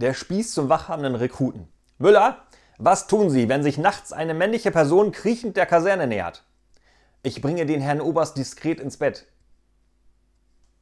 Der Spieß zum wachhabenden Rekruten. Müller, was tun Sie, wenn sich nachts eine männliche Person kriechend der Kaserne nähert? Ich bringe den Herrn Oberst diskret ins Bett.